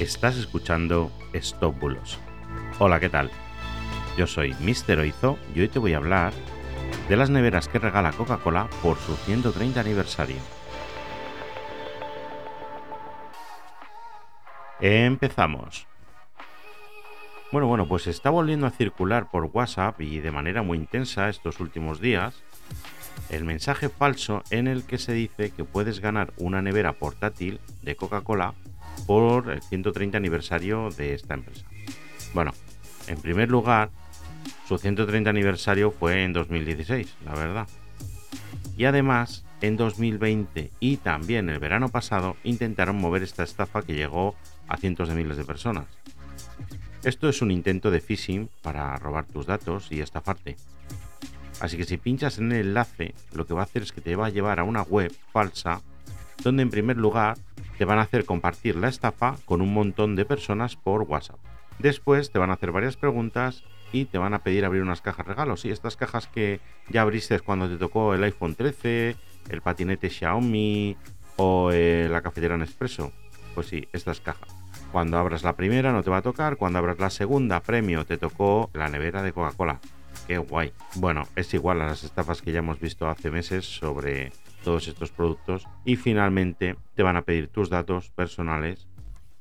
Estás escuchando Stop Bulos. Hola, ¿qué tal? Yo soy Mr. Oizo y hoy te voy a hablar de las neveras que regala Coca-Cola por su 130 aniversario. Empezamos. Bueno, bueno, pues está volviendo a circular por WhatsApp y de manera muy intensa estos últimos días el mensaje falso en el que se dice que puedes ganar una nevera portátil de Coca-Cola por el 130 aniversario de esta empresa. Bueno, en primer lugar, su 130 aniversario fue en 2016, la verdad. Y además, en 2020 y también el verano pasado intentaron mover esta estafa que llegó a cientos de miles de personas. Esto es un intento de phishing para robar tus datos y estafarte. Así que si pinchas en el enlace, lo que va a hacer es que te va a llevar a una web falsa donde en primer lugar te van a hacer compartir la estafa con un montón de personas por WhatsApp. Después te van a hacer varias preguntas y te van a pedir abrir unas cajas regalos. Y estas cajas que ya abriste cuando te tocó el iPhone 13, el patinete Xiaomi o eh, la cafetera Nespresso. Pues sí, estas cajas. Cuando abras la primera no te va a tocar, cuando abras la segunda premio te tocó la nevera de Coca-Cola. Qué guay. Bueno, es igual a las estafas que ya hemos visto hace meses sobre todos estos productos y finalmente te van a pedir tus datos personales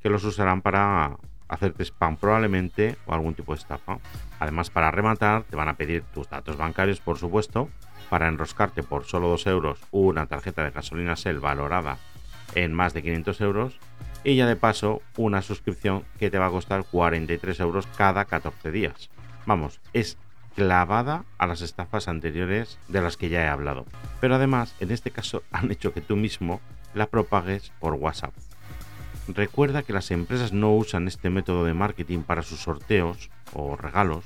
que los usarán para hacerte spam probablemente o algún tipo de estafa. Además, para rematar, te van a pedir tus datos bancarios, por supuesto, para enroscarte por solo 2 euros una tarjeta de gasolina Shell valorada en más de 500 euros y ya de paso una suscripción que te va a costar 43 euros cada 14 días. Vamos, es clavada a las estafas anteriores de las que ya he hablado. Pero además, en este caso, han hecho que tú mismo la propagues por WhatsApp. Recuerda que las empresas no usan este método de marketing para sus sorteos o regalos.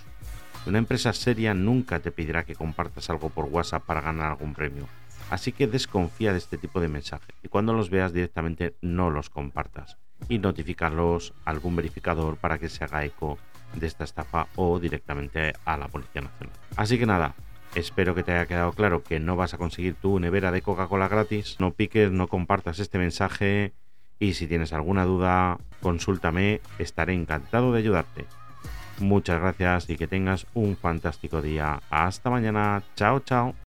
Una empresa seria nunca te pedirá que compartas algo por WhatsApp para ganar algún premio. Así que desconfía de este tipo de mensajes y cuando los veas directamente no los compartas y notificarlos a algún verificador para que se haga eco de esta estafa o directamente a la Policía Nacional. Así que nada, espero que te haya quedado claro que no vas a conseguir tu nevera de Coca-Cola gratis. No piques, no compartas este mensaje y si tienes alguna duda, consúltame, estaré encantado de ayudarte. Muchas gracias y que tengas un fantástico día. Hasta mañana. Chao, chao.